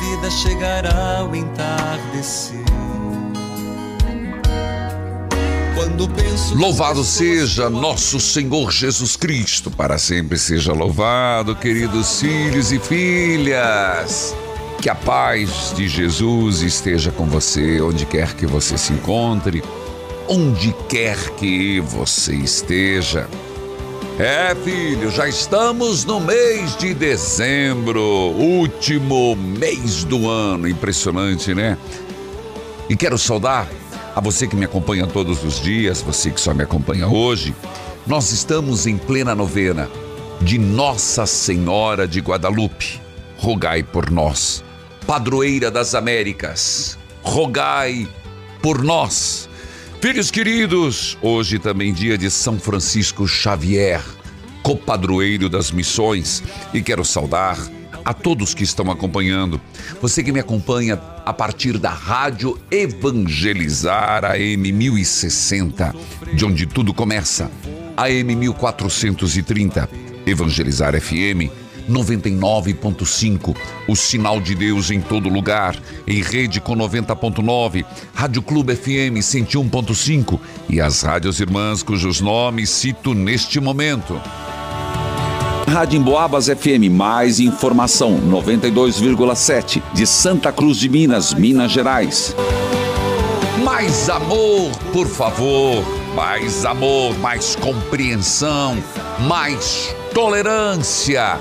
Vida chegará o entardecer. Quando penso que Louvado seja nosso Senhor Jesus Cristo, para sempre seja louvado, queridos filhos e filhas. Que a paz de Jesus esteja com você, onde quer que você se encontre, onde quer que você esteja. É, filho, já estamos no mês de dezembro, último mês do ano. Impressionante, né? E quero saudar a você que me acompanha todos os dias, você que só me acompanha hoje. Nós estamos em plena novena de Nossa Senhora de Guadalupe. Rogai por nós. Padroeira das Américas, rogai por nós. Filhos queridos, hoje também dia de São Francisco Xavier, copadroeiro das missões, e quero saudar a todos que estão acompanhando. Você que me acompanha a partir da Rádio Evangelizar AM 1060, de onde tudo começa. AM 1430, Evangelizar FM 99.5, o sinal de Deus em todo lugar, em rede com 90.9, Rádio Clube FM 101.5 e as rádios irmãs cujos nomes cito neste momento. Rádio Emboabas FM, mais informação, 92,7, de Santa Cruz de Minas, Minas Gerais. Mais amor, por favor. Mais amor, mais compreensão, mais tolerância.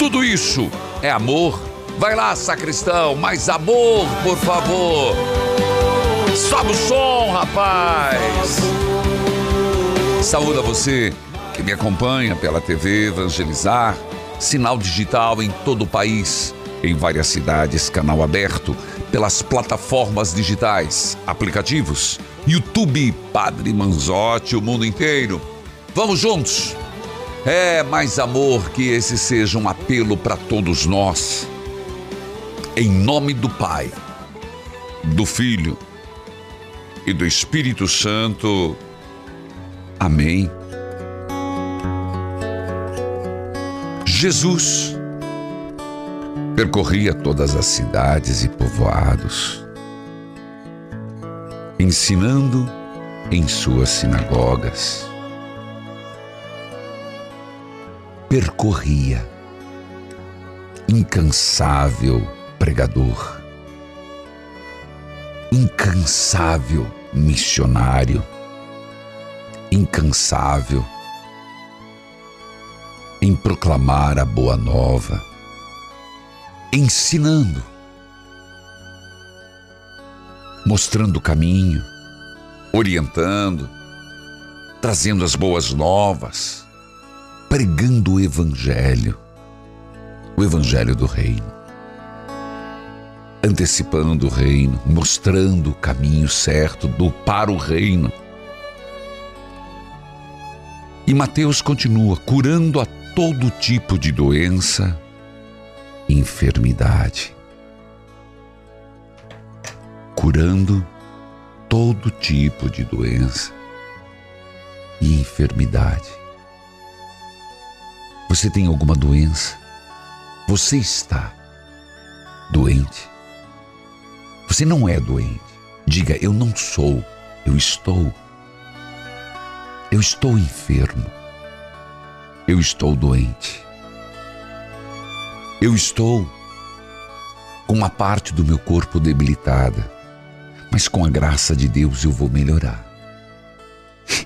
Tudo isso é amor. Vai lá, sacristão, mais amor, por favor. Sobe o som, rapaz. Saúde a você que me acompanha pela TV Evangelizar, sinal digital em todo o país, em várias cidades, canal aberto, pelas plataformas digitais, aplicativos, YouTube, Padre Manzotti, o mundo inteiro. Vamos juntos! É mais amor que esse seja um apelo para todos nós. Em nome do Pai, do Filho e do Espírito Santo. Amém. Jesus percorria todas as cidades e povoados, ensinando em suas sinagogas. Percorria, incansável pregador, incansável missionário, incansável em proclamar a boa nova, ensinando, mostrando o caminho, orientando, trazendo as boas novas, pregando o Evangelho, o Evangelho do Reino, antecipando o reino, mostrando o caminho certo do para o reino. E Mateus continua curando a todo tipo de doença e enfermidade. Curando todo tipo de doença e enfermidade. Você tem alguma doença? Você está doente? Você não é doente. Diga, eu não sou, eu estou. Eu estou enfermo. Eu estou doente. Eu estou com uma parte do meu corpo debilitada, mas com a graça de Deus eu vou melhorar.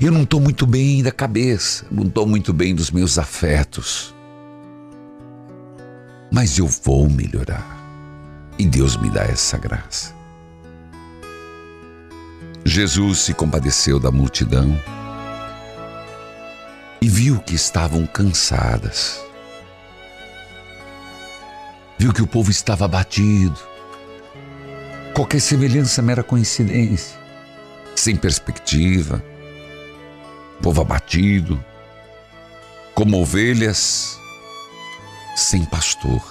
Eu não estou muito bem da cabeça, não estou muito bem dos meus afetos, mas eu vou melhorar. E Deus me dá essa graça. Jesus se compadeceu da multidão e viu que estavam cansadas. Viu que o povo estava abatido. Qualquer semelhança mera coincidência, sem perspectiva. Povo abatido, como ovelhas sem pastor.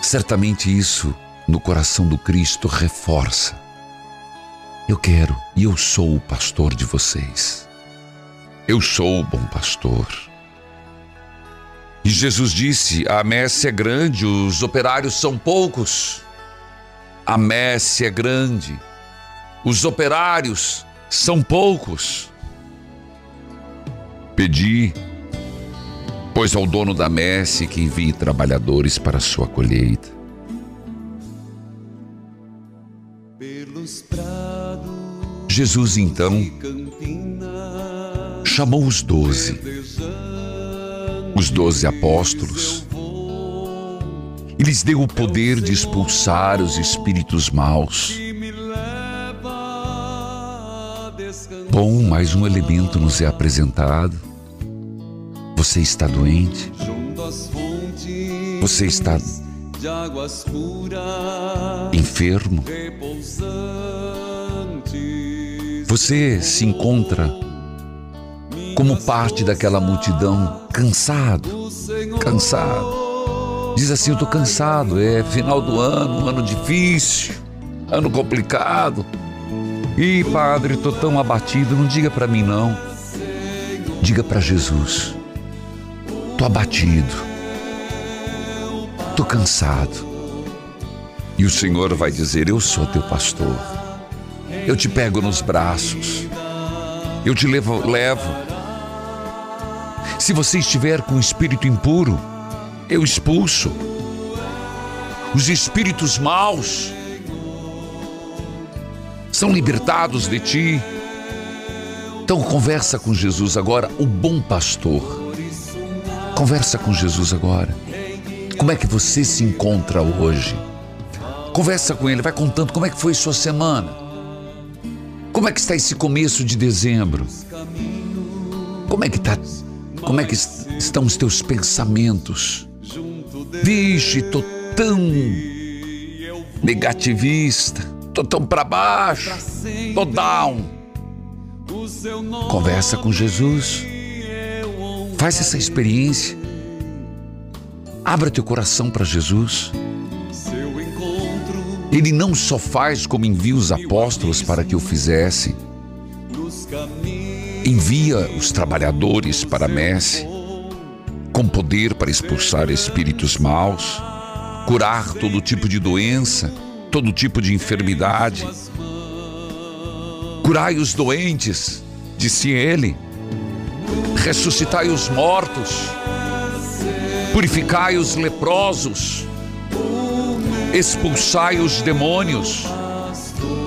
Certamente isso no coração do Cristo reforça. Eu quero e eu sou o pastor de vocês. Eu sou o bom pastor. E Jesus disse: A messe é grande, os operários são poucos. A messe é grande, os operários são poucos. Pedi pois ao dono da messe que envie trabalhadores para a sua colheita. Jesus então chamou os doze, os doze apóstolos, e lhes deu o poder de expulsar os espíritos maus. Bom, mais um elemento nos é apresentado você está doente? Você está enfermo? Você se encontra como parte daquela multidão cansado, cansado. Diz assim: Eu estou cansado, é final do ano, um ano difícil, ano complicado. E padre, estou tão abatido, não diga para mim não. Diga para Jesus. Tô abatido. Tô cansado. E o Senhor vai dizer: Eu sou teu pastor. Eu te pego nos braços. Eu te levo, levo. Se você estiver com espírito impuro, eu expulso. Os espíritos maus são libertados de ti. Então conversa com Jesus agora, o bom pastor Conversa com Jesus agora. Como é que você se encontra hoje? Conversa com ele, vai contando como é que foi sua semana. Como é que está esse começo de dezembro? Como é que tá? Como é que estão os teus pensamentos? Vixe, tô tão negativista, tô tão para baixo, tô down. Conversa com Jesus. Faz essa experiência. Abra teu coração para Jesus. Ele não só faz como envia os apóstolos para que o fizessem, envia os trabalhadores para a messe, com poder para expulsar espíritos maus, curar todo tipo de doença, todo tipo de enfermidade. Curai os doentes, disse ele ressuscitai os mortos, purificai os leprosos, expulsai os demônios.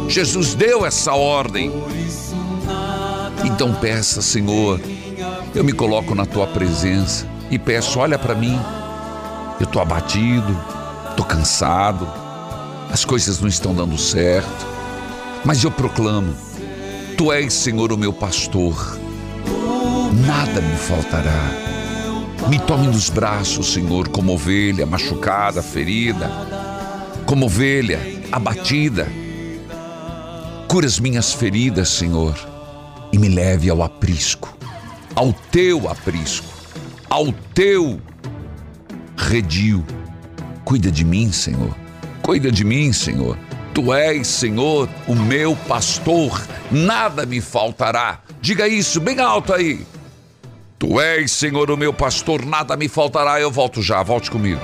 Jesus deu essa ordem. Então peça, Senhor, eu me coloco na tua presença e peço, olha para mim. Eu estou abatido, estou cansado, as coisas não estão dando certo, mas eu proclamo: Tu és, Senhor, o meu pastor nada me faltará. Me tome nos braços, Senhor, como ovelha machucada, ferida, como ovelha abatida. Cura as minhas feridas, Senhor, e me leve ao aprisco, ao teu aprisco, ao teu redil. Cuida de mim, Senhor. Cuida de mim, Senhor. Tu és, Senhor, o meu pastor, nada me faltará. Diga isso bem alto aí. Tu és, Senhor, o meu pastor, nada me faltará. Eu volto já, volte comigo.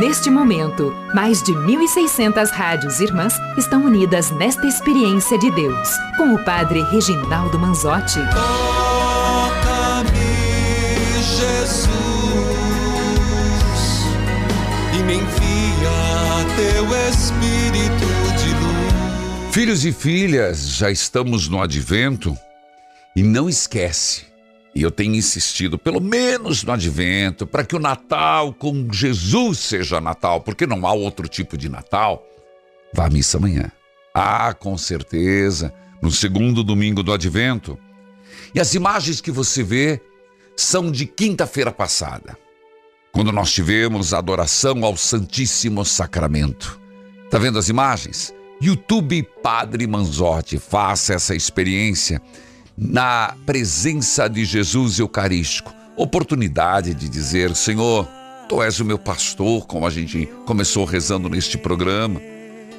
Neste momento, mais de 1.600 rádios irmãs estão unidas nesta experiência de Deus, com o Padre Reginaldo Manzotti. Toca-me, Jesus, e me envia teu Espírito de luz. Filhos e filhas, já estamos no advento e não esquece. E eu tenho insistido, pelo menos no advento, para que o Natal com Jesus seja Natal, porque não há outro tipo de Natal. Vá à missa amanhã. Ah, com certeza, no segundo domingo do advento. E as imagens que você vê são de quinta-feira passada, quando nós tivemos a adoração ao Santíssimo Sacramento. Tá vendo as imagens? YouTube Padre Manzotti, faça essa experiência na presença de Jesus Eucarístico. Oportunidade de dizer: Senhor, tu és o meu pastor, como a gente começou rezando neste programa.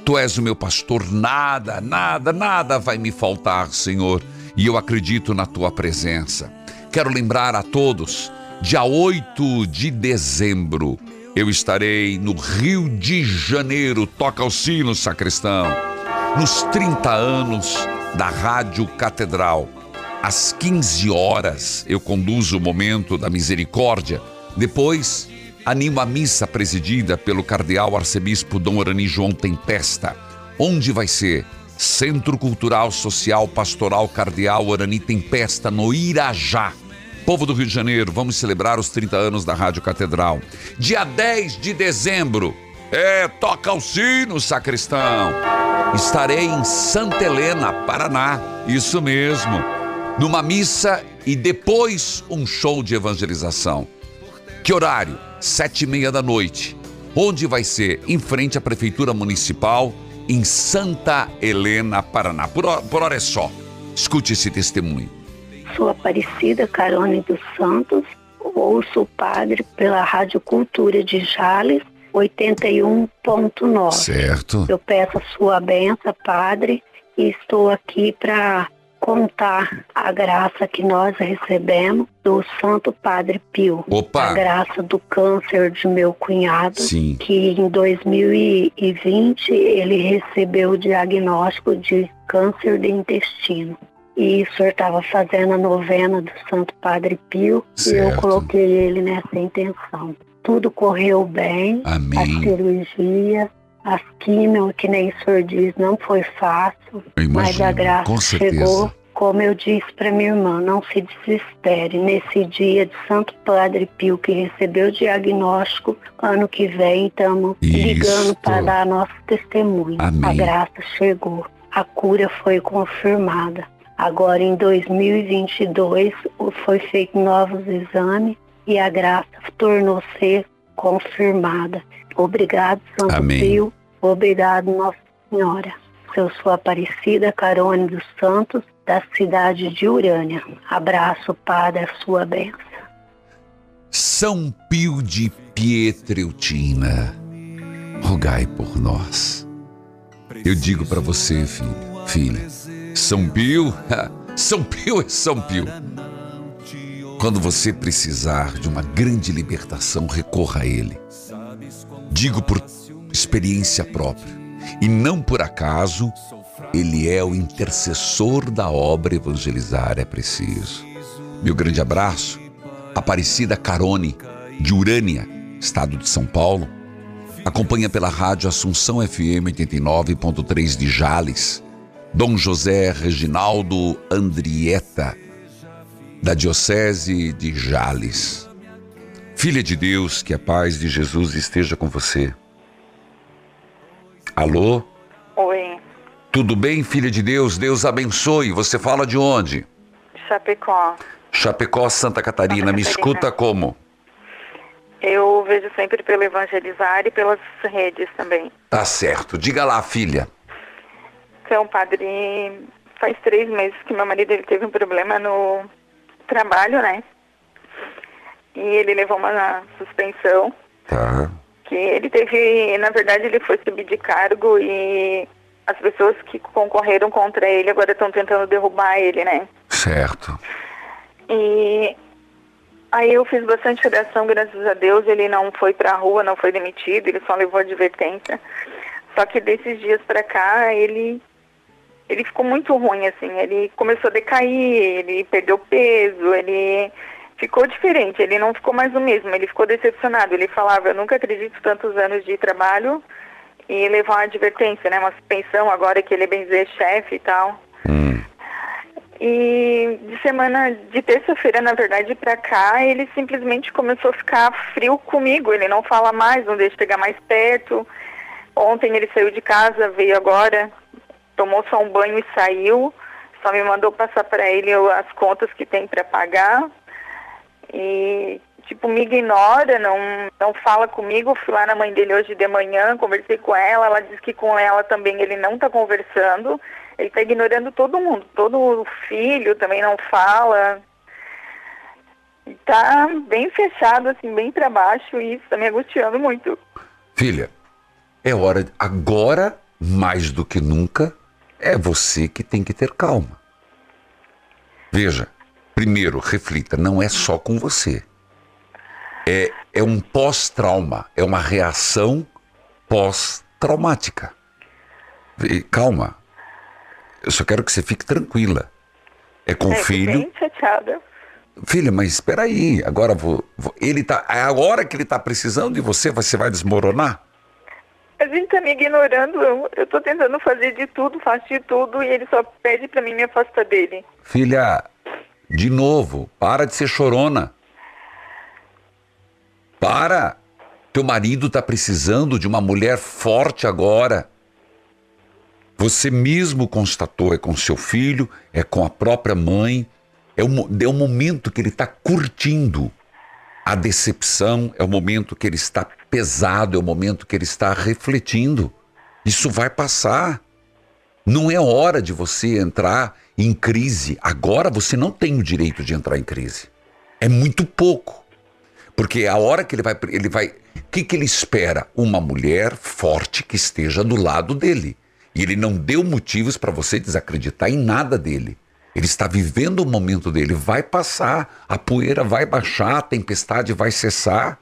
Tu és o meu pastor, nada, nada, nada vai me faltar, Senhor, e eu acredito na tua presença. Quero lembrar a todos, dia 8 de dezembro, eu estarei no Rio de Janeiro, toca o sino, sacristão, nos 30 anos da Rádio Catedral. Às 15 horas eu conduzo o momento da misericórdia. Depois, animo a missa presidida pelo cardeal arcebispo Dom Arani João Tempesta. Onde vai ser? Centro Cultural Social Pastoral Cardeal Arani Tempesta, no Irajá. Povo do Rio de Janeiro, vamos celebrar os 30 anos da Rádio Catedral. Dia 10 de dezembro. É, toca o sino, sacristão. Estarei em Santa Helena, Paraná. Isso mesmo numa missa e depois um show de evangelização. Que horário? Sete e meia da noite. Onde vai ser? Em frente à Prefeitura Municipal, em Santa Helena, Paraná. Por hora, por hora é só. Escute esse testemunho. Sou Aparecida Carone dos Santos, ouço o padre pela Rádio Cultura de Jales, 81.9. Certo. Eu peço a sua benção, padre, e estou aqui para contar a graça que nós recebemos do Santo Padre Pio. Opa. A graça do câncer de meu cunhado, Sim. que em 2020 ele recebeu o diagnóstico de câncer de intestino. E o senhor estava fazendo a novena do Santo Padre Pio e eu Certo. coloquei ele nessa intenção. Tudo correu bem, a Amém. cirurgia, as químio, que nem o senhor diz, não foi fácil. Eu Mas a imagino, graça chegou, como eu disse para minha irmã, não se desespere. Nesse dia de Santo Padre Pio, que recebeu o diagnóstico, ano que vem estamos ligando para dar nosso testemunho. Amém. A graça chegou, a cura foi confirmada. Agora em 2022 foi feito novos exames e a graça tornou-se confirmada. Obrigado, Santo Amém. Pio. Obrigado, Nossa Senhora. Eu sou Aparecida Carone dos Santos, da cidade de Urânia. Abraço, Padre, a sua bênção. São Pio de Pietreutina, rogai por nós. Eu digo para você, filho, filha, São Pio, São Pio é São Pio. Quando você precisar de uma grande libertação, recorra a ele. Digo por experiência própria, e não por acaso, ele é o intercessor da obra evangelizar é preciso. Meu grande abraço, Aparecida Carone, de Urânia, estado de São Paulo. Acompanha pela rádio Assunção FM 89.3 de Jales. Dom José Reginaldo Andrieta, da Diocese de Jales. Filha de Deus, que a paz de Jesus esteja com você. Alô? Oi, Tudo bem, filha de Deus? Deus abençoe. Você fala de onde? Chapecó. Chapecó, Santa Catarina. Santa Me escuta como? Eu vejo sempre pelo Evangelizar e pelas redes também. Tá certo. Diga lá, filha. Então, padre, faz três meses que meu marido ele teve um problema no trabalho, né? E ele levou uma suspensão Tá. que ele teve, na verdade, ele foi subir de cargo e as pessoas que concorreram contra ele agora estão tentando derrubar ele, né? Certo. E aí eu fiz bastante redação, graças a Deus, ele não foi pra rua, não foi demitido, ele só levou advertência. Só que desses dias pra cá, ele ele ficou muito ruim, assim, ele começou a decair, ele perdeu peso, ele ficou diferente, ele não ficou mais o mesmo, ele ficou decepcionado. Ele falava, eu nunca acredito tantos anos de trabalho e levar uma advertência, né? Uma suspensão agora que ele é bem dizer chefe e tal. Hum. E de semana, de terça-feira, na verdade, pra cá, ele simplesmente começou a ficar frio comigo. Ele não fala mais, não deixa chegar mais perto. Ontem ele saiu de casa, veio agora, tomou só um banho e saiu. Só me mandou passar para ele as contas que tem para pagar. E tipo, me ignora, não, não fala comigo. Fui lá na mãe dele hoje de manhã, conversei com ela, ela disse que com ela também ele não está conversando. Ele está ignorando todo mundo, todo o filho também não fala. Está bem fechado, assim, bem para baixo e isso está me angustiando muito. Filha, é hora, agora, mais do que nunca, é você que tem que ter calma. Veja, primeiro, reflita, não é só com você. É, é um pós-trauma, é uma reação pós-traumática. Calma. Eu só quero que você fique tranquila. É com o É, filho. bem chateada. Filha, mas espera aí, agora vou, vou- ele tá, é a hora que ele tá precisando de você, você vai desmoronar? A gente tá me ignorando, eu, tô tentando fazer de tudo, faço de tudo e ele só pede pra mim me afastar dele. Filha, de novo, para de ser chorona. Para. Teu marido tá precisando de uma mulher forte agora. Você mesmo constatou, é com seu filho, é com a própria mãe. É o, é o momento que ele está curtindo a decepção, é o momento que ele está pesado, é o momento que ele está refletindo. Isso vai passar. Não é hora de você entrar em crise. Agora você não tem o direito de entrar em crise. É muito pouco. Porque a hora que ele vai. Ele vai. O que, que ele espera? Uma mulher forte que esteja do lado dele. E ele não deu motivos para você desacreditar em nada dele. Ele está vivendo o momento dele. Vai passar, a poeira vai baixar, a tempestade vai cessar.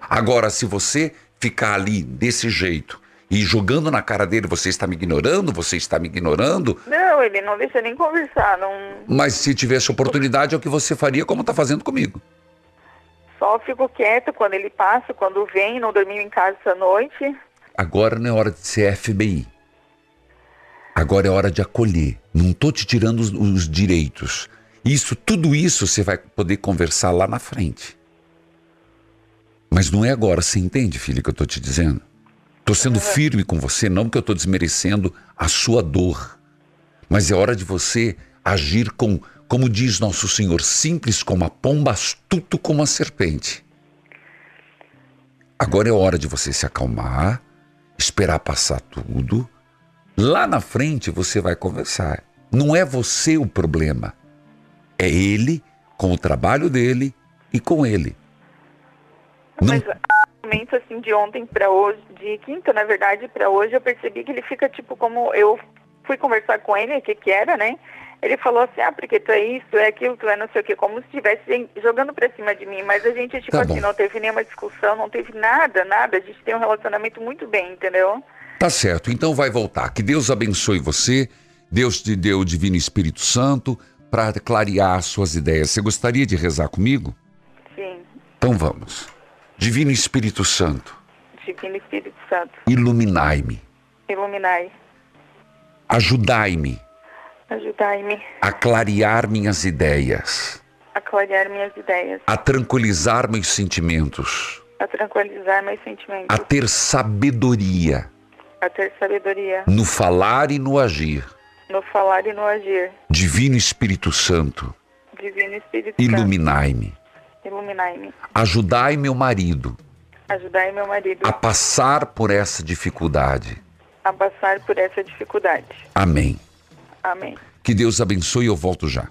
Agora, se você ficar ali desse jeito e jogando na cara dele, você está me ignorando, você está me ignorando, Não, ele não deixa nem conversar, não. mas se tivesse oportunidade é o que você faria como está fazendo comigo. Só fico quieta quando ele passa, quando vem, não dormiu em casa essa noite. Agora não é hora de ser FBI. Agora é hora de acolher. Não tô te tirando os, os direitos. Isso, tudo isso você vai poder conversar lá na frente. Mas não é agora, você entende, filho, que eu tô te dizendo? Tô sendo firme com você, não porque eu tô desmerecendo a sua dor. Mas é hora de você agir com, como diz nosso Senhor, simples como a pomba, astuto como a serpente. Agora é hora de você se acalmar, esperar passar tudo. Lá na frente você vai conversar. Não é você o problema. É ele com o trabalho dele e com ele. Não, Mas no momento assim de ontem pra hoje, de quinta, na verdade, pra hoje, eu percebi que ele fica tipo como eu fui conversar com ele, o que que era, né? Ele falou assim, ah, porque tu é isso, é aquilo, tu é não sei o quê, como se estivesse jogando pra cima de mim. Mas a gente, tipo Tá assim, bom. não teve nenhuma discussão, não teve nada, nada. A gente tem um relacionamento muito bem, entendeu? Tá certo, então vai voltar. Que Deus abençoe você. Deus te deu o Divino Espírito Santo para clarear as suas ideias. Você gostaria de rezar comigo? Sim. Então vamos. Divino Espírito Santo, Divino Espírito Santo, iluminai-me, iluminai, ajudai-me ajudai-me a clarear minhas ideias, a clarear minhas ideias, a tranquilizar meus sentimentos, a tranquilizar meus sentimentos, a ter sabedoria a ter sabedoria no falar e no agir. no falar e no agir. Divino Espírito Santo, Divino Espírito Santo, iluminai-me. Iluminai-me. Ajudai meu marido Ajudai meu marido a passar por essa dificuldade. a passar por essa dificuldade. Amém. Amém. Que Deus abençoe, eu volto já.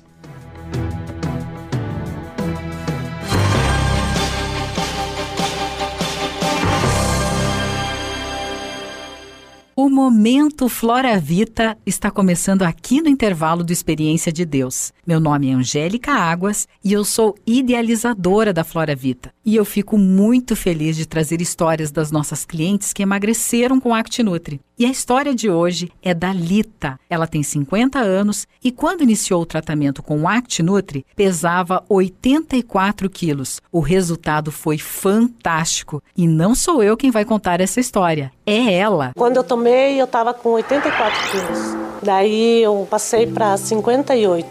Momento Flora Vita está começando aqui no intervalo do Experiência de Deus. Meu nome é Angélica Águas e eu sou idealizadora da Flora Vita. E eu fico muito feliz de trazer histórias das nossas clientes que emagreceram com ActiNutri. E a história de hoje é da Lita. Ela tem 50 anos e quando iniciou o tratamento com o ActiNutri, pesava 84 quilos. O resultado foi fantástico. E não sou eu quem vai contar essa história, é ela. Quando eu tomei, eu estava com 84 quilos. Daí eu passei para 58.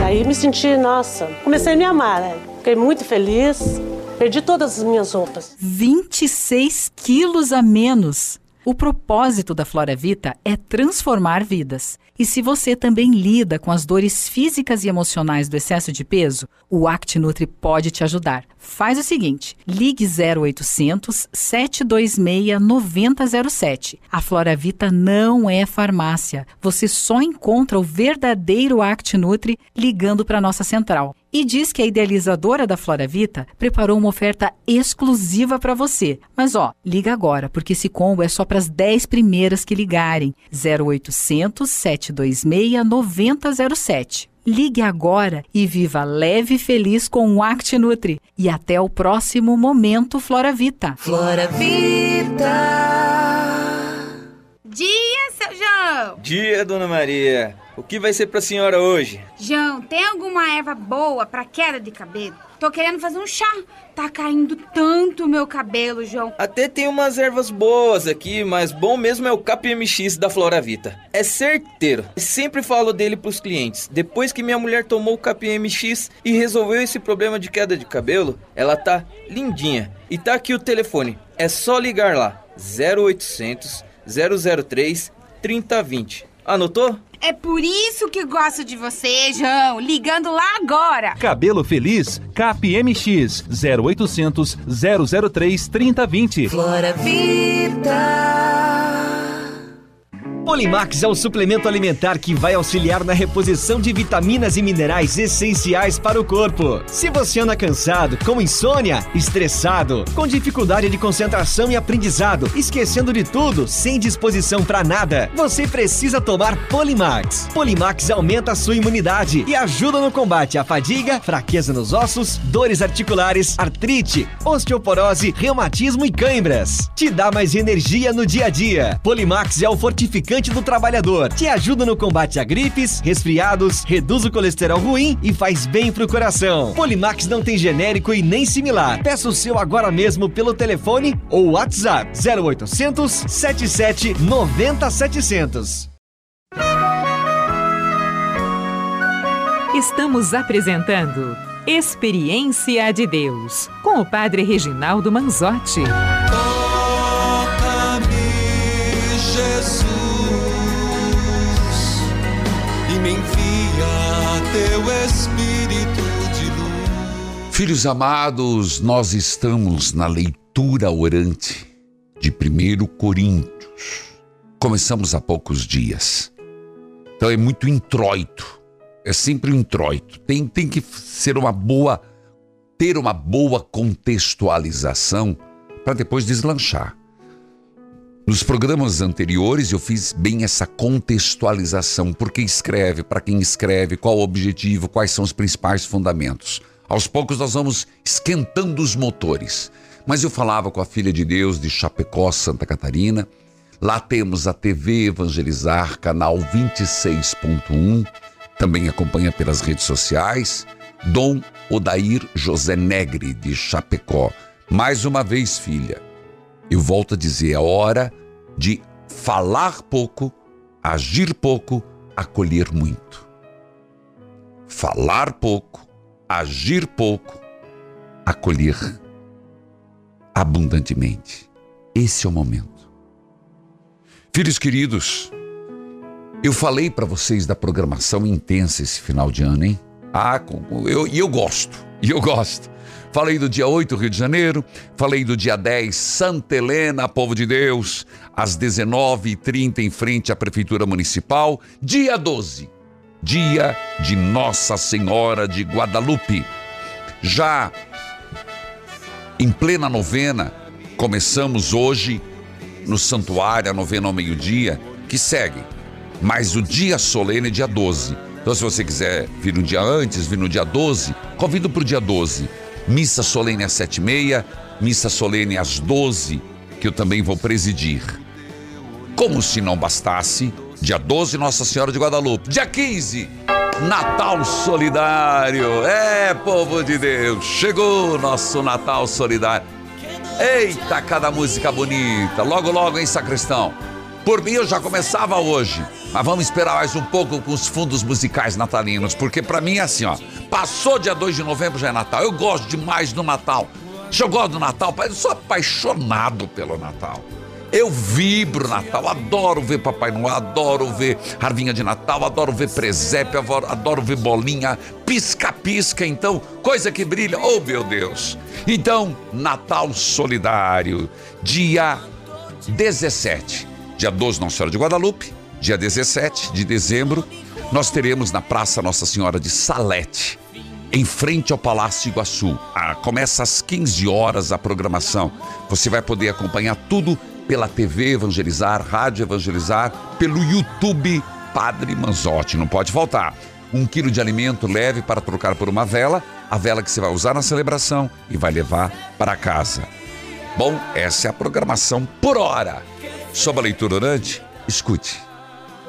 Daí me senti, nossa, comecei a me amar, né? Fiquei muito feliz. Perdi todas as minhas roupas. 26 quilos a menos. O propósito da Flora Vita é transformar vidas. E se você também lida com as dores físicas e emocionais do excesso de peso, o ActiNutri pode te ajudar. Faz o seguinte: ligue 0800 726 9007. A Flora Vita não é farmácia. Você só encontra o verdadeiro ActiNutri ligando para nossa central e diz que a idealizadora da Flora Vita preparou uma oferta exclusiva para você. Mas ó, liga agora, porque esse combo é só para as 10 primeiras que ligarem. 0800 726 9007. Ligue agora e viva leve e feliz com o ActiNutri. E até o próximo Momento Flora Vita. Flora Vita. Dia, seu João! Dia, Dona Maria. O que vai ser pra senhora hoje? João, tem alguma erva boa pra queda de cabelo? Tô querendo fazer um chá. Tá caindo tanto o meu cabelo, João. Até tem umas ervas boas aqui, mas bom mesmo é o KPMX da Flora Vita. É certeiro. Sempre falo dele pros clientes. Depois que minha mulher tomou o KPMX e resolveu esse problema de queda de cabelo, ela tá lindinha. E tá aqui o telefone. É só ligar lá. 0800 003 3020. Anotou? É por isso que gosto de você, João. Ligando lá agora. Cabelo Feliz, CapMX 0800 003 3020. Flora Vida. Polimax é um suplemento alimentar que vai auxiliar na reposição de vitaminas e minerais essenciais para o corpo. Se você anda cansado, com insônia, estressado, com dificuldade de concentração e aprendizado, esquecendo de tudo, sem disposição para nada, você precisa tomar Polimax. Polimax aumenta a sua imunidade e ajuda no combate à fadiga, fraqueza nos ossos, dores articulares, artrite, osteoporose, reumatismo e cãibras. Te dá mais energia no dia a dia. Polimax é o fortificante do trabalhador. Te ajuda no combate a gripes, resfriados, reduz o colesterol ruim e faz bem pro coração. Polimax não tem genérico e nem similar. Peça o seu agora mesmo pelo telefone ou WhatsApp 0800 77 90 700. Estamos apresentando Experiência de Deus com o Padre Reginaldo Manzotti. Filhos amados, nós estamos na leitura orante de 1 Coríntios. Começamos há poucos dias. Então é muito introito. É sempre um introito. Tem, tem que ser uma boa, ter uma boa contextualização para depois deslanchar. Nos programas anteriores eu fiz bem essa contextualização, por que escreve, para quem escreve, qual o objetivo, quais são os principais fundamentos. Aos poucos nós vamos esquentando os motores. Mas eu falava com a filha de Deus de Chapecó, Santa Catarina. Lá temos a TV Evangelizar, canal 26.1. Também acompanha pelas redes sociais. Dom Odair José Negre, de Chapecó. Mais uma vez, filha, eu volto a dizer, é hora de falar pouco, agir pouco, acolher muito. Falar pouco, agir pouco, acolher abundantemente. Esse é o momento. Filhos queridos, eu falei para vocês da programação intensa esse final de ano, hein? Ah, e eu, eu gosto, e eu gosto. Falei do dia 8, Rio de Janeiro. Falei do dia 10, Santa Helena, povo de Deus. Às 19h30, em frente à Prefeitura Municipal. Dia 12, dia de Nossa Senhora de Guadalupe. Já em plena novena, começamos hoje no santuário, a novena ao meio-dia, que segue. Mas o dia solene é dia 12. Então, se você quiser vir um dia antes, vir no dia 12, convido para o dia 12. Missa solene às 7h30, missa solene às 12, que eu também vou presidir. Como se não bastasse, dia 12, Nossa Senhora de Guadalupe. Dia 15, Natal Solidário. É, povo de Deus, chegou nosso Natal Solidário. Eita, cada música bonita. Logo, logo, hein, sacristão? Por mim, eu já começava hoje. Mas vamos esperar mais um pouco com os fundos musicais natalinos, porque para mim é assim, ó. Passou dia 2 de novembro, já é Natal. Eu gosto demais do Natal. Eu gosto do Natal. Eu sou apaixonado pelo Natal. Eu vibro Natal, adoro ver Papai Noel, adoro ver Arvinha de Natal, adoro ver presépio, adoro ver bolinha, pisca-pisca, então, coisa que brilha, oh meu Deus. Então, Natal Solidário, dia 17, dia 12, Nossa Senhora de Guadalupe, dia 17 de dezembro, nós teremos na Praça Nossa Senhora de Salete, em frente ao Palácio Iguaçu. Ah, começa às 15 horas a programação. Você vai poder acompanhar tudo pela TV Evangelizar, Rádio Evangelizar, pelo YouTube Padre Manzotti. Não pode faltar. Um quilo de alimento leve para trocar por uma vela, a vela que você vai usar na celebração e vai levar para casa. Bom, essa é a programação por hora. Sobre a leitura orante, escute.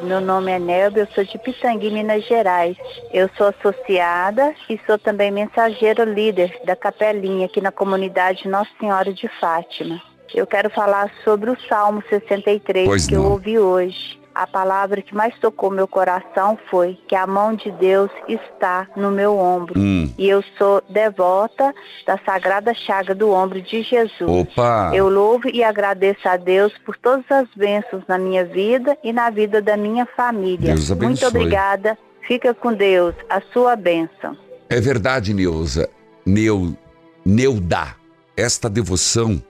Meu nome é Nelby, eu sou de Pitangui, Minas Gerais. Eu sou associada e sou também mensageiro líder da capelinha aqui na comunidade Nossa Senhora de Fátima. Eu quero falar sobre o Salmo 63 Pois que não. eu ouvi hoje. A palavra que mais tocou meu coração foi que a mão de Deus está no meu ombro. Hum. E eu sou devota da Sagrada Chaga do Ombro de Jesus. Opa! Eu louvo e agradeço a Deus por todas as bênçãos na minha vida e na vida da minha família. Deus abençoe. Muito obrigada. Fica com Deus. A sua bênção. É verdade, Neuza, Neu, Neuda, esta devoção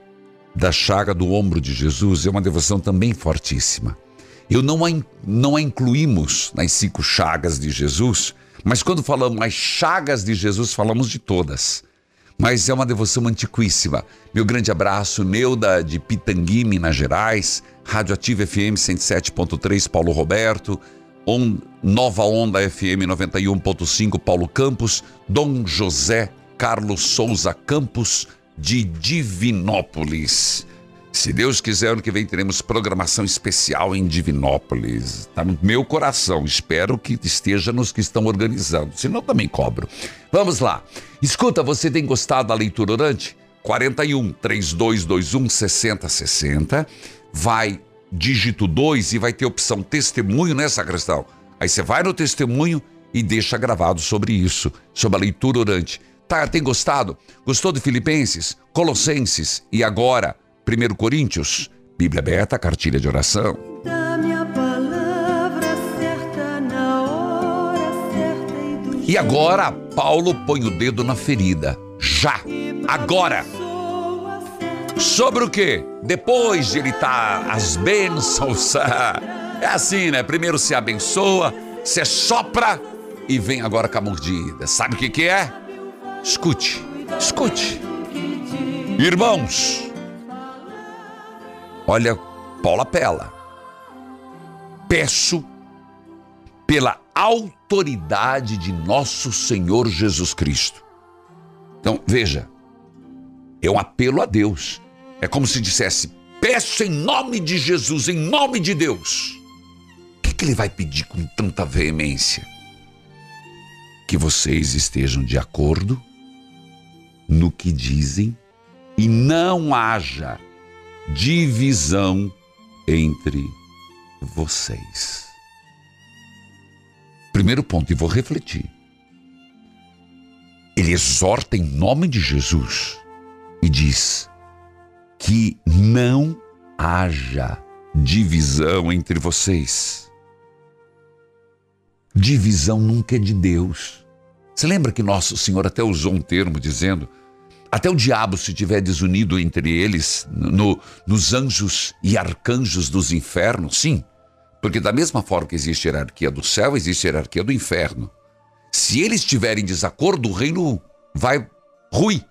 da chaga do ombro de Jesus é uma devoção também fortíssima. Eu não a, não a incluímos nas cinco chagas de Jesus, mas quando falamos as chagas de Jesus, falamos de todas. Mas é uma devoção antiquíssima. Meu grande abraço, Neuda de Pitangui, Minas Gerais, Rádio Ativa FM 107.3, Paulo Roberto, On- Nova Onda FM 91.5, Paulo Campos, Dom José Carlos Souza Campos, de Divinópolis. Se Deus quiser, ano que vem teremos programação especial em Divinópolis. Está no meu coração. Espero que esteja nos que estão organizando. Senão também cobro. Vamos lá. Escuta, você tem gostado da leitura orante? 41 3221 6060. Vai dígito 2 e vai ter opção testemunho, né, sacristão? Aí você vai no testemunho e deixa gravado sobre isso, sobre a leitura orante. Tá, tem gostado? Gostou de Filipenses, Colossenses e agora 1 Coríntios? Bíblia aberta, cartilha de oração. E agora Paulo põe o dedo na ferida. Já, agora. Sobre o quê? Depois de ele estar as bênçãos. É assim, né? Primeiro se abençoa, se sopra e vem agora com a mordida. Sabe o que, que é? Escute, escute. Irmãos, olha, Paulo apela. Peço pela autoridade de nosso Senhor Jesus Cristo. Então, veja, é um apelo a Deus. É como se dissesse: peço em nome de Jesus, em nome de Deus. O que, que ele vai pedir com tanta veemência? Que vocês estejam de acordo no que dizem e não haja divisão entre vocês. Primeiro ponto, e vou refletir. Ele exorta em nome de Jesus e diz que não haja divisão entre vocês. Divisão nunca é de Deus. Você lembra que Nosso Senhor até usou um termo dizendo: até o diabo, se tiver desunido entre eles, no- nos anjos e arcanjos dos infernos, sim. Porque da mesma forma que existe hierarquia do céu, existe hierarquia do inferno. Se eles estiverem em desacordo, o reino vai ruir.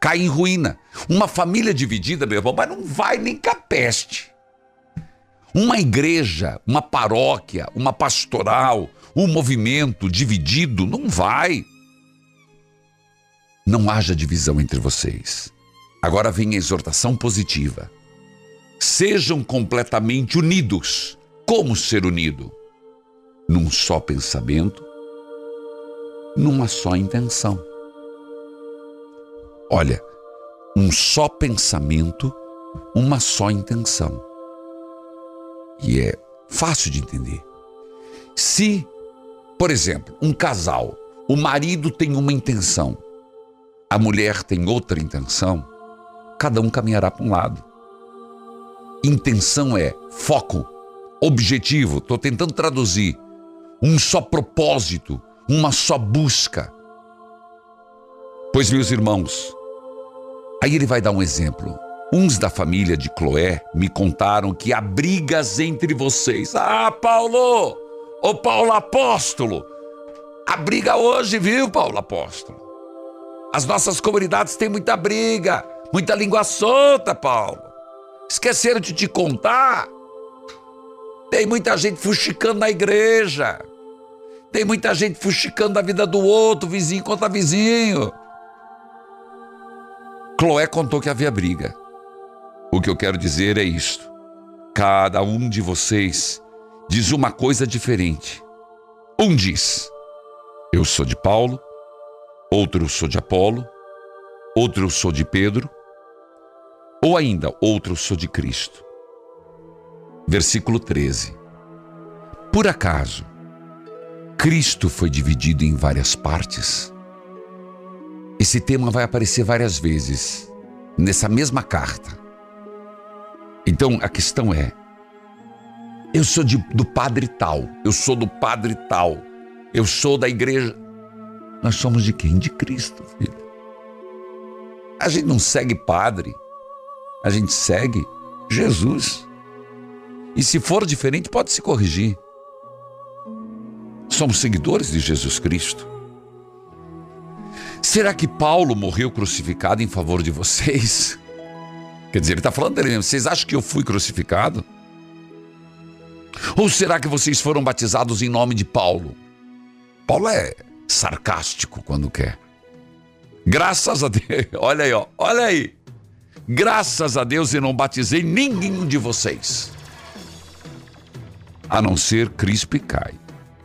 cai em ruína. Uma família dividida, meu irmão, mas não vai nem capeste. Uma igreja, uma paróquia, uma pastoral, um movimento dividido, não vai. Não haja divisão entre vocês. Agora vem a exortação positiva. Sejam completamente unidos. Como ser unido? Num só pensamento, numa só intenção. Olha, um só pensamento, uma só intenção. E é fácil de entender. Se, por exemplo, um casal, o marido tem uma intenção, a mulher tem outra intenção, cada um caminhará para um lado. Intenção é foco, objetivo, estou tentando traduzir. Um só propósito, uma só busca. Pois, meus irmãos, aí ele vai dar um exemplo. Uns da família de Cloé me contaram que há brigas entre vocês. Ah, Paulo! Ô Paulo Apóstolo! A briga hoje, viu, Paulo Apóstolo? As nossas comunidades têm muita briga, muita língua solta, Paulo. Esqueceram de te contar? Tem muita gente fuxicando na igreja. Tem muita gente fuxicando a vida do outro, vizinho contra vizinho. Cloé contou que havia briga. O que eu quero dizer é isto: cada um de vocês diz uma coisa diferente. Um diz: Eu sou de Paulo, outro sou de Apolo, outro sou de Pedro, ou ainda outro sou de Cristo. Versículo 13. Por acaso, Cristo foi dividido em várias partes? Esse tema vai aparecer várias vezes nessa mesma carta. Então a questão é: eu sou de, do padre tal, eu sou do padre tal, eu sou da igreja. Nós somos de quem? De Cristo, filho. A gente não segue padre, a gente segue Jesus. E se for diferente, pode se corrigir. Somos seguidores de Jesus Cristo. Será que Paulo morreu crucificado em favor de vocês? Quer dizer, ele está falando dele mesmo. Vocês acham que eu fui crucificado? Ou será que vocês foram batizados em nome de Paulo? Paulo é sarcástico quando quer. Graças a Deus, olha aí, ó, olha aí. Graças a Deus eu não batizei ninguém de vocês, a não ser Crispo Caio.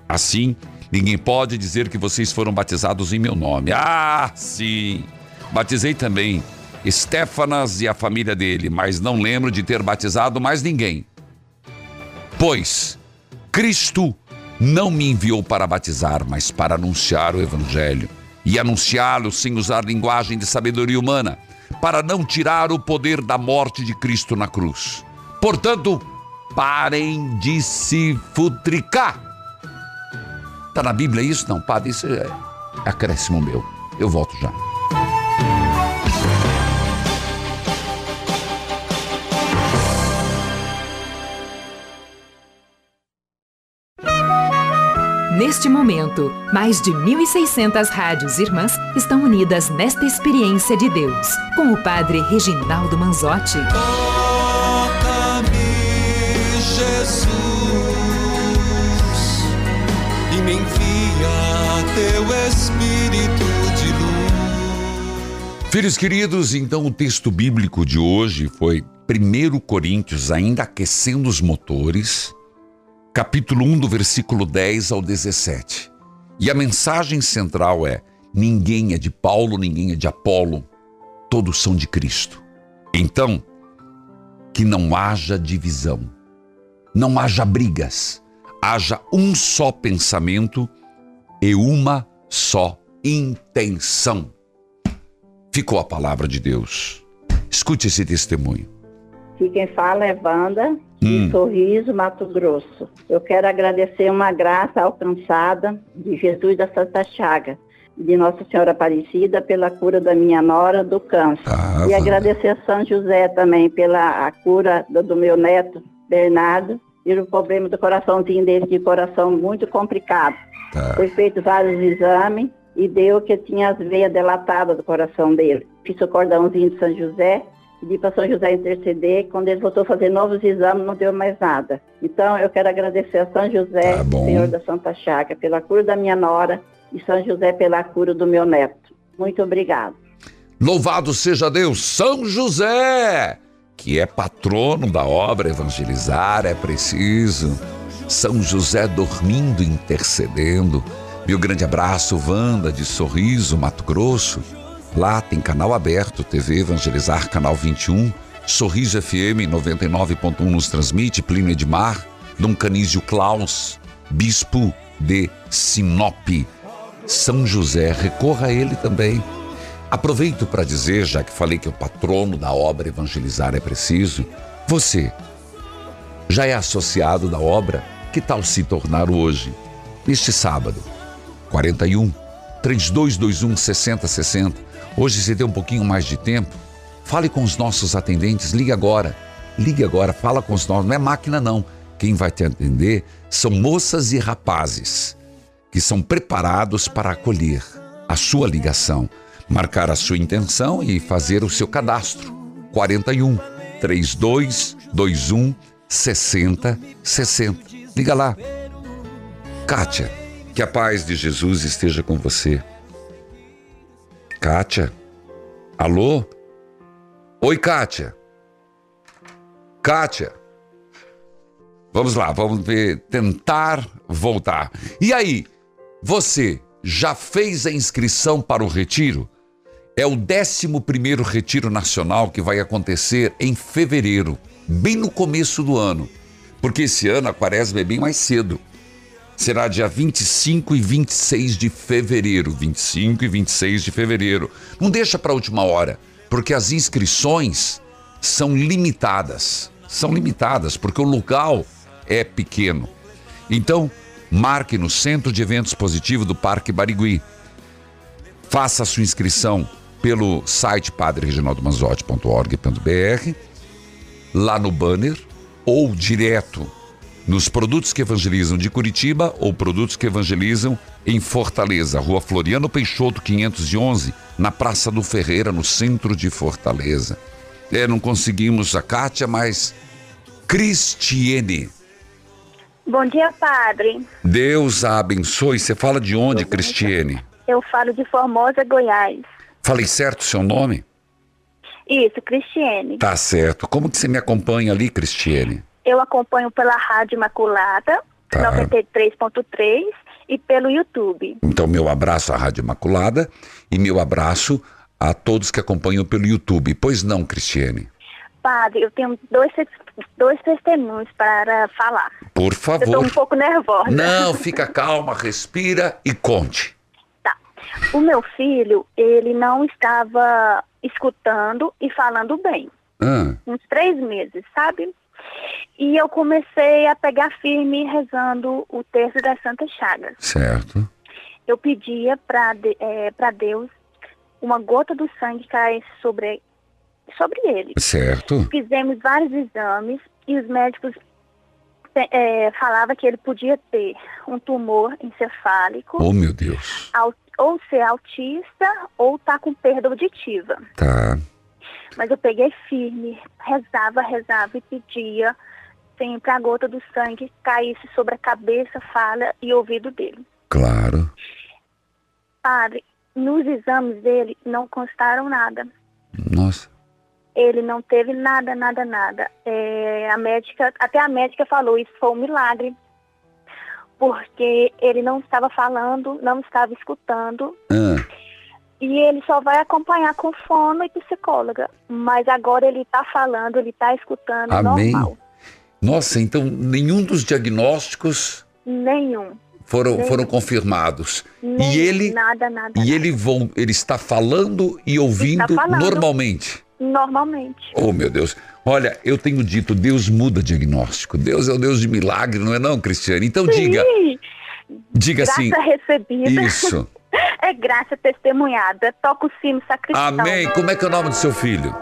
Assim, ninguém pode dizer que vocês foram batizados em meu nome. Ah, sim. Batizei também Estéfanas e a família dele, mas não lembro de ter batizado mais ninguém. Pois Cristo não me enviou para batizar, mas para anunciar o Evangelho e anunciá-lo sem usar linguagem de sabedoria humana, para não tirar o poder da morte de Cristo na cruz. Portanto, parem de se futricar. Está na Bíblia isso? Não, padre, isso é acréscimo meu. Eu volto já. Neste momento, mais de 1.600 rádios irmãs estão unidas nesta experiência de Deus, com o Padre Reginaldo Manzotti. Toca-me, Jesus, e me envia teu Espírito de luz. Filhos queridos, então o texto bíblico de hoje foi 1 Coríntios, ainda aquecendo os motores, capítulo 1, do versículo 10 ao 17. E a mensagem central é: ninguém é de Paulo, ninguém é de Apolo, todos são de Cristo. Então, que não haja divisão, não haja brigas, haja um só pensamento e uma só intenção. Ficou a palavra de Deus. Escute esse testemunho. Aqui quem fala é Wanda, Hum. de Sorriso, Mato Grosso. Eu quero agradecer uma graça alcançada de Jesus da Santa Chaga, de Nossa Senhora Aparecida, pela cura da minha nora do câncer. Ah, e Wanda. agradecer a São José também pela a cura do, do meu neto, Bernardo, e o problema do coraçãozinho dele, de coração muito complicado. Tá. Foi feito vários exames e deu que tinha as veias delatadas do coração dele. Fiz o cordãozinho de São José, pedi para São José interceder. Quando ele voltou a fazer novos exames, não deu mais nada. Então, eu quero agradecer a São José, Tá. Senhor da Santa Chaga, pela cura da minha nora e São José pela cura do meu neto. Muito obrigado. Louvado seja Deus, São José, que é patrono da obra Evangelizar é Preciso. São José dormindo, intercedendo. Meu grande abraço, Wanda, de Sorriso, Mato Grosso. Lá tem canal aberto, TV Evangelizar, canal 21. Sorriso FM 99.1 nos transmite, Plínio Edmar, Dom Canísio Klaus, Bispo de Sinop. São José, recorra a ele também. Aproveito para dizer, já que falei que o patrono da obra Evangelizar é preciso, você já é associado da obra? Que tal se tornar hoje? Neste sábado, 41 3221 6060. Hoje você tem um pouquinho mais de tempo. Fale com os nossos atendentes, ligue agora. Ligue agora, fala com os nossos. Não é máquina, não. Quem vai te atender são moças e rapazes que são preparados para acolher a sua ligação, marcar a sua intenção e fazer o seu cadastro. 41 3221 6060. Liga lá. Kátia, que a paz de Jesus esteja com você. Kátia? Alô? Oi, Kátia. Kátia. Vamos lá, vamos ver, tentar voltar. E aí, você já fez a inscrição para o retiro? É o 11º Retiro Nacional que vai acontecer em fevereiro, bem no começo do ano. Porque esse ano a quaresma é bem mais cedo. Será dia 25 e 26 de fevereiro. 25 e 26 de fevereiro. Não deixa para a última hora, porque as inscrições são limitadas. São limitadas, porque o local é pequeno. Então, marque no Centro de Eventos Positivo do Parque Barigui. Faça a sua inscrição pelo site padrereginaldomanzotti.org.br, lá no banner, ou direto nos produtos que evangelizam de Curitiba ou produtos que evangelizam em Fortaleza, Rua Floriano Peixoto 511, na Praça do Ferreira, no centro de Fortaleza. É, não conseguimos a Kátia, mas Cristiene. Bom dia, padre. Deus a abençoe. Você fala de onde, Cristiene? Eu falo de Formosa, Goiás. Falei certo o seu nome? Isso, Cristiane. Tá certo. Como que você me acompanha ali, Cristiane? Eu acompanho pela Rádio Imaculada, Tá. 93.3 e pelo YouTube. Então, meu abraço à Rádio Imaculada e meu abraço a todos que acompanham pelo YouTube. Pois não, Cristiane? Padre, eu tenho dois, dois testemunhos para falar. Por Eu estou favor. um pouco nervosa. Não, fica calma, respira e conte. O meu filho, ele não estava escutando e falando bem. Ah, uns três meses, sabe? E eu comecei a pegar firme rezando o terço das Santas Chagas. certo. Eu pedia para para Deus uma gota do sangue cair sobre, sobre ele. Certo. Fizemos vários exames e os médicos eh, falavam que ele podia ter um tumor encefálico, Oh, meu Deus. au- ou ser autista ou estar com perda auditiva. Tá. Mas eu peguei firme, rezava, rezava e pedia sempre a gota do sangue caísse sobre a cabeça, fala e ouvido dele. Claro. Padre, nos exames dele não constaram nada. Nossa. Ele não teve nada, nada, nada. É, a médica, até a médica falou, isso foi um milagre. Porque ele não estava falando, não estava escutando. Ah, E ele só vai acompanhar com fono e psicóloga. Mas agora ele está falando, ele está escutando amém. normal. Nossa, então nenhum dos diagnósticos Nenhum. foram, Nem- foram confirmados. Nem E ele, Nada, nada. e ele, vão, ele está falando e ouvindo falando. normalmente. Normalmente. Oh, meu Deus. Olha, eu tenho dito, Deus muda diagnóstico. Deus é o Deus de milagre, não é não, Cristiane? Então diga, Sim. diga graça assim. recebida. Isso. É graça testemunhada. Toca o sino sacristão. Amém. Como é que é o nome do seu filho?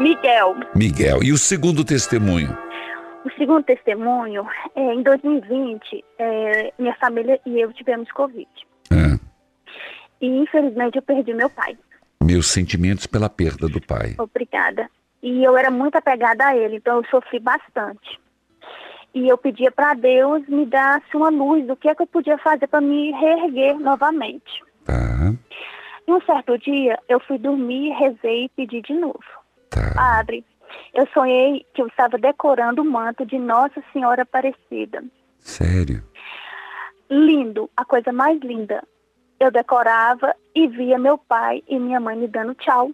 Miguel. Miguel. E o segundo testemunho? O segundo testemunho, é, em 2020, é, minha família e eu tivemos Covid. É. e infelizmente eu perdi meu pai. Meus sentimentos pela perda do pai. Obrigada. E eu era muito apegada a ele, então eu sofri bastante. E eu pedia para Deus me dar uma luz do que é que eu podia fazer para me reerguer novamente. Tá. E um certo dia eu fui dormir, rezei e pedi de novo. Padre, eu sonhei que eu estava decorando o manto de Nossa Senhora Aparecida. Sério? Lindo, a coisa mais linda. Eu decorava e via meu pai e minha mãe me dando tchau.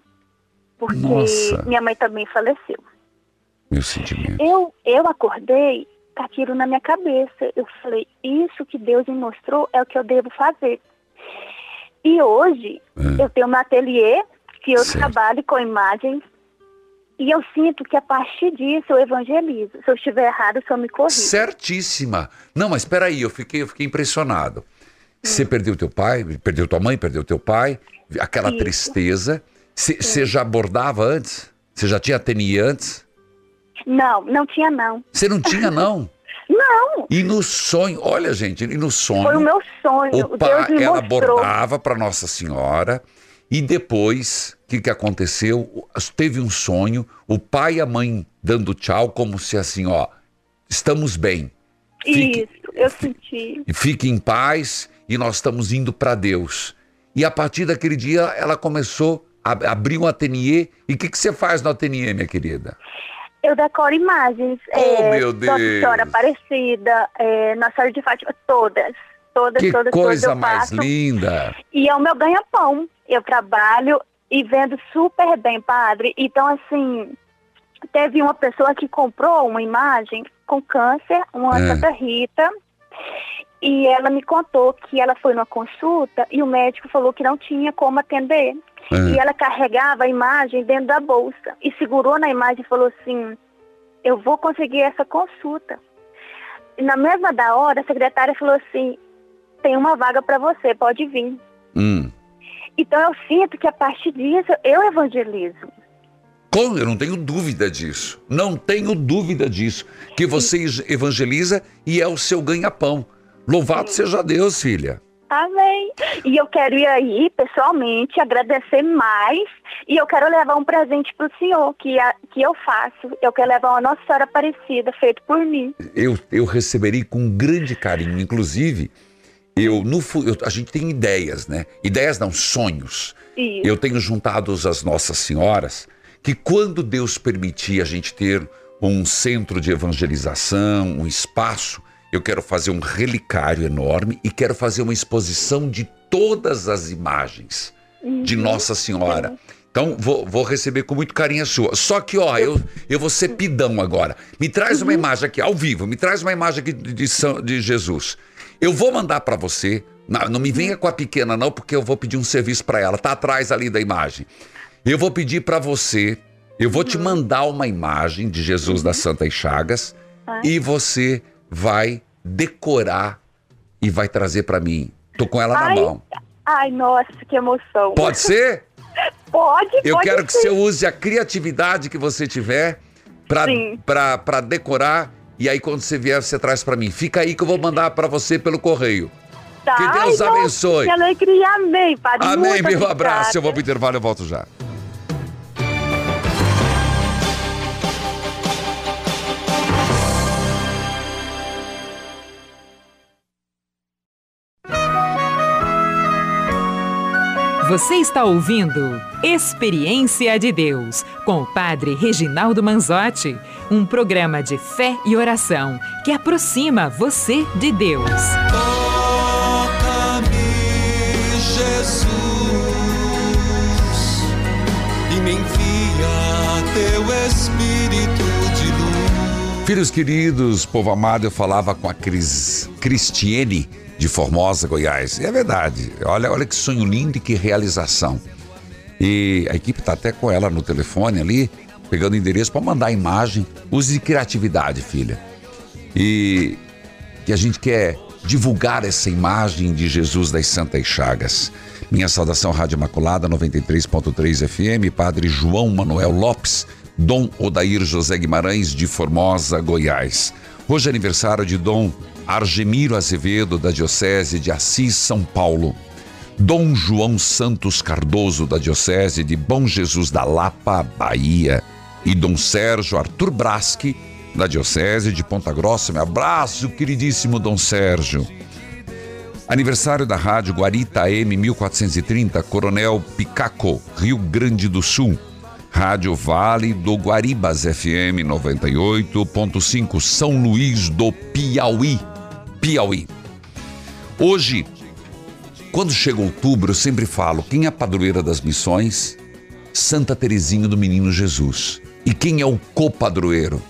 Porque Nossa. minha mãe também faleceu. Meus sentimentos. Eu, eu acordei com aquilo na minha cabeça. Eu falei, isso que Deus me mostrou é o que eu devo fazer. E hoje eu tenho um ateliê que eu trabalho com imagens e eu sinto que a partir disso eu evangelizo. Se eu estiver errado, o senhor me corrija. Certíssima. Não, mas espera aí, eu fiquei, eu fiquei impressionado. Você perdeu teu pai, perdeu tua mãe, perdeu teu pai, aquela Isso. tristeza. Você já bordava antes? Você já tinha ateliê antes? Não, não tinha não. Você não tinha, não? Não, E no sonho, olha gente, e no sonho. foi o meu sonho. o O pai, Deus me ela mostrou. bordava para Nossa Senhora e depois, o que, que aconteceu? Teve um sonho, o pai e a mãe dando tchau, como se assim, ó, estamos bem, Isso, eu senti. fique em paz e nós estamos indo para Deus. E a partir daquele dia ela começou a abrir um ateliê. E o que, que você faz no ateliê, minha querida? Eu decoro imagens. Oh, é, meu Nossa Deus. Senhora Aparecida, é, Nossa Senhora de Fátima, todas. Todas, Que todas, coisa todas mais faço. linda! E é o meu ganha-pão. Eu trabalho e vendo super bem, padre. Então, assim, teve uma pessoa que comprou uma imagem com câncer, uma É. Santa Rita, e ela me contou que ela foi numa consulta e o médico falou que não tinha como atender. É. E ela carregava a imagem dentro da bolsa e segurou na imagem e falou assim: Eu vou conseguir essa consulta. E na mesma da hora, a secretária falou assim: Tem uma vaga para você, pode vir. Hum. Então eu sinto que a partir disso eu evangelizo. Com, eu não tenho dúvida disso. Não tenho dúvida disso. Que você evangeliza e é o seu ganha-pão. Louvado seja Deus, filha. Amém. E eu quero ir aí pessoalmente agradecer mais e eu quero levar um presente para o senhor que, a- que eu faço. Eu quero levar uma Nossa Senhora Aparecida feito por mim. Eu, eu receberei com grande carinho. Inclusive, eu, no, eu- a gente tem ideias, né? Ideias não, sonhos. Isso. Eu tenho juntado as Nossas Senhoras que quando Deus permitir a gente ter um centro de evangelização, um espaço, eu quero fazer um relicário enorme e quero fazer uma exposição de todas as imagens de Uhum. Nossa Senhora. Então, vou, vou receber com muito carinho a sua. Só que, ó, eu, eu vou ser pidão agora. Me traz uma imagem aqui, ao vivo, me traz uma imagem aqui de, de São- de Jesus. Eu vou mandar pra você. Não, não me venha com a pequena, não, porque eu vou pedir um serviço pra ela. Tá atrás ali da imagem. Eu vou pedir pra você. Eu vou te mandar uma imagem de Jesus das Santas Chagas Ah. e você vai decorar e vai trazer pra mim. Tô com ela na Ai, mão. ai, nossa, que emoção. Pode ser? Pode, Eu pode quero que sim. você use a criatividade que você tiver pra decorar. E aí, quando você vier, você traz pra mim. Fica aí que eu vou mandar pra você pelo correio. Tá. Que Deus Ai, nossa, abençoe. Que alegria, amém, padre. Amém, Muito meu obrigada. abraço. Eu vou pro intervalo, eu volto já. Você está ouvindo Experiência de Deus com o Padre Reginaldo Manzotti, um programa de fé e oração que aproxima você de Deus. Toca-me, Jesus, e me envia teu Espírito de luz. Filhos queridos, povo amado, eu falava com a Cris, Cristiene de Formosa, Goiás. E é verdade. Olha, olha que sonho lindo e que realização. E a equipe está até com ela no telefone ali, pegando endereço para mandar imagem. Use criatividade, filha. E que a gente quer divulgar essa imagem de Jesus das Santas Chagas. Minha saudação Rádio Imaculada 93.3 FM, Padre João Manuel Lopes, Dom Odair José Guimarães de Formosa, Goiás. Hoje é aniversário de Dom Argemiro Azevedo da Diocese de Assis, São Paulo. Dom João Santos Cardoso, da Diocese de Bom Jesus da Lapa, Bahia, e Dom Sérgio Arthur Braschi, da Diocese de Ponta Grossa. Meu abraço, queridíssimo Dom Sérgio. Aniversário da Rádio Guarita M 1430, Coronel Picaco, Rio Grande do Sul. Rádio Vale do Guaribas FM 98.5, São Luís do Piauí. Piauí. Hoje, quando chega outubro, eu sempre falo: quem é a padroeira das missões? Santa Teresinha do Menino Jesus. E quem é o copadroeiro?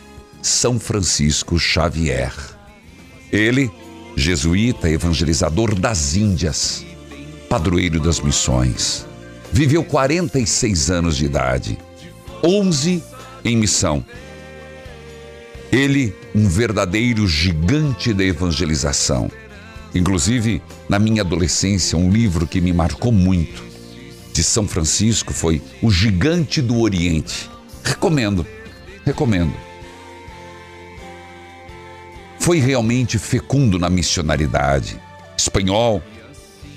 São Francisco Xavier. Ele, jesuíta, evangelizador das Índias, padroeiro das missões. Viveu 46 anos de idade, 11 em missão. Ele, um verdadeiro gigante da evangelização. Inclusive, na minha adolescência, um livro que me marcou muito de São Francisco foi O Gigante do Oriente. Recomendo, recomendo. Foi realmente fecundo na missionaridade. Espanhol,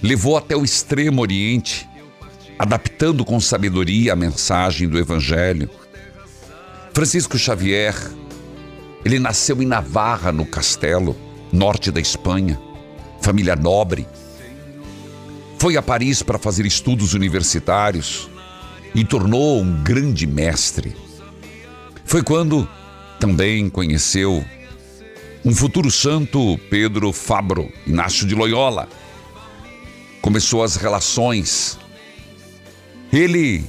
levou até o extremo Oriente, adaptando com sabedoria a mensagem do Evangelho. Francisco Xavier, ele nasceu em Navarra, no Castelo, norte da Espanha, família nobre. Foi a Paris para fazer estudos universitários e tornou um grande mestre. Foi quando também conheceu um futuro santo, Pedro Fabro, Inácio de Loyola. Começou as relações. Ele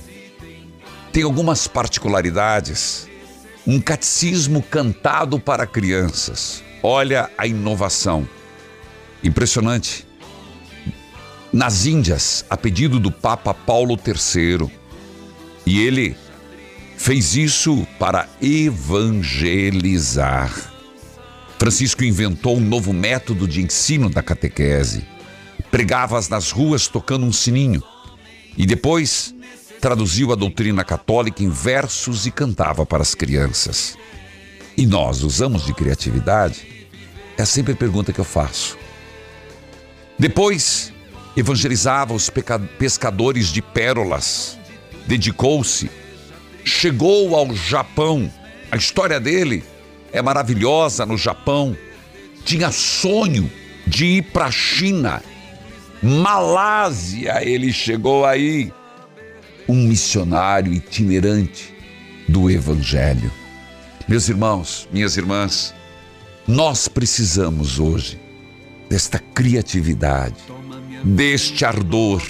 tem algumas particularidades. Um catecismo cantado para crianças. Olha a inovação. Impressionante. Nas Índias, a pedido do Papa Paulo III. E ele fez isso para evangelizar. Francisco inventou um novo método de ensino da catequese. Pregava nas ruas tocando um sininho. E depois traduziu a doutrina católica em versos e cantava para as crianças. E nós usamos de criatividade? É sempre a pergunta que eu faço. Depois, evangelizava os pescadores de pérolas. Dedicou-se. Chegou ao Japão. A história dele é maravilhosa no Japão. Tinha sonho de ir para a China. Malásia, ele chegou aí. Um missionário itinerante do Evangelho. Meus irmãos, minhas irmãs, nós precisamos hoje desta criatividade, deste ardor.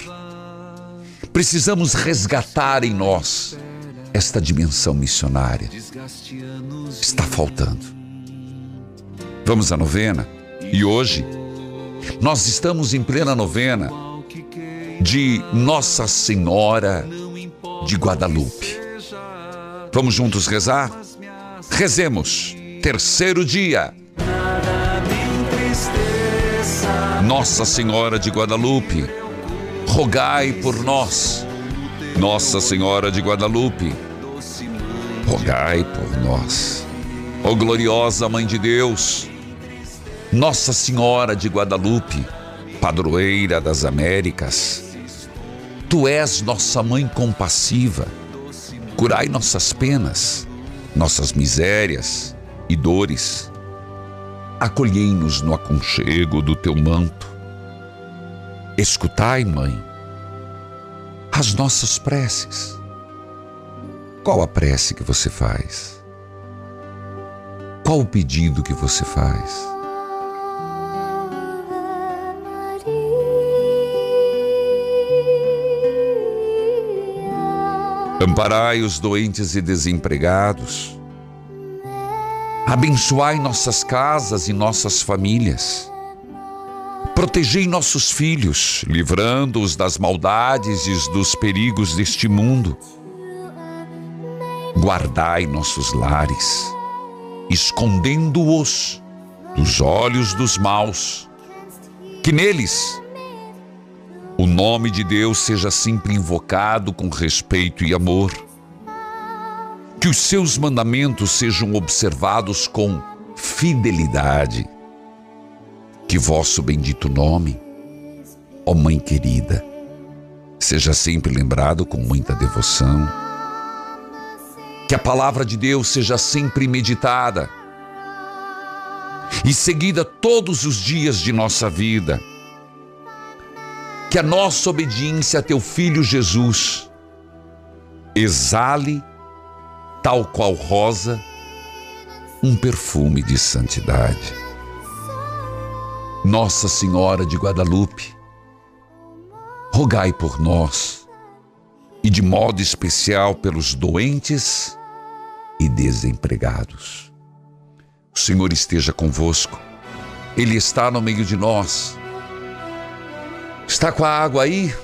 Precisamos resgatar em nós esta dimensão missionária. Está faltando. Vamos à novena e hoje nós estamos em plena novena de Nossa Senhora de Guadalupe. Vamos juntos rezar? Rezemos. Terceiro dia. Nossa Senhora de Guadalupe, rogai por nós. Nossa Senhora de Guadalupe, rogai por nós. Ó oh, gloriosa Mãe de Deus, Nossa Senhora de Guadalupe, padroeira das Américas, Tu és nossa mãe compassiva, curai nossas penas, nossas misérias e dores acolhei-nos no aconchego do teu manto. Escutai, Mãe, as nossas preces. Qual a prece que você faz? Qual o pedido que você faz? Amparai os doentes e desempregados Abençoai nossas casas e nossas famílias. Protegei nossos filhos, livrando-os das maldades e dos perigos deste mundo. Guardai nossos lares, escondendo-os dos olhos dos maus. Que neles o nome de Deus seja sempre invocado com respeito e amor que os seus mandamentos sejam observados com fidelidade. Que vosso bendito nome, ó Mãe querida, seja sempre lembrado com muita devoção. Que a palavra de Deus seja sempre meditada e seguida todos os dias de nossa vida. Que a nossa obediência a teu filho Jesus exale, tal qual rosa, um perfume de santidade. Nossa Senhora de Guadalupe, rogai por nós e de modo especial pelos doentes e desempregados. O Senhor esteja convosco, Ele está no meio de nós. Está com a água aí?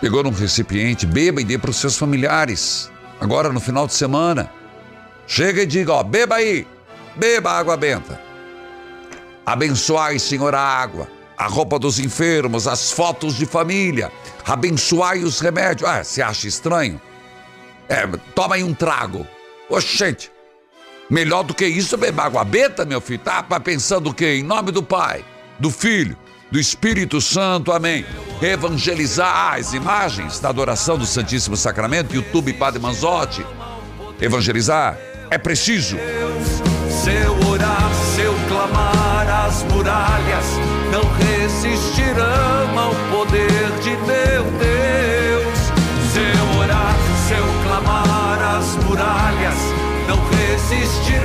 Pegou num recipiente, beba e dê para os seus familiares. Agora no final de semana. Chega e diga: ó, beba aí, beba água benta. Abençoai, Senhor, a água, a roupa dos enfermos, as fotos de família. Abençoai os remédios. Ah, você acha estranho? É, toma aí um trago. Oxente, melhor do que isso, beber água benta, meu filho. Tá pensando o quê? Em nome do Pai, do Filho, do Espírito Santo, amém. Evangelizar as imagens da adoração do Santíssimo Sacramento, YouTube Padre Manzotti. Evangelizar é preciso. Seu orar, seu clamar, as muralhas não resistirão ao poder de meu Deus. Seu orar, seu clamar, as muralhas não resistirão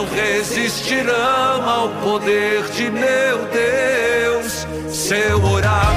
não resistirão ao poder de meu Deus. Seu orar,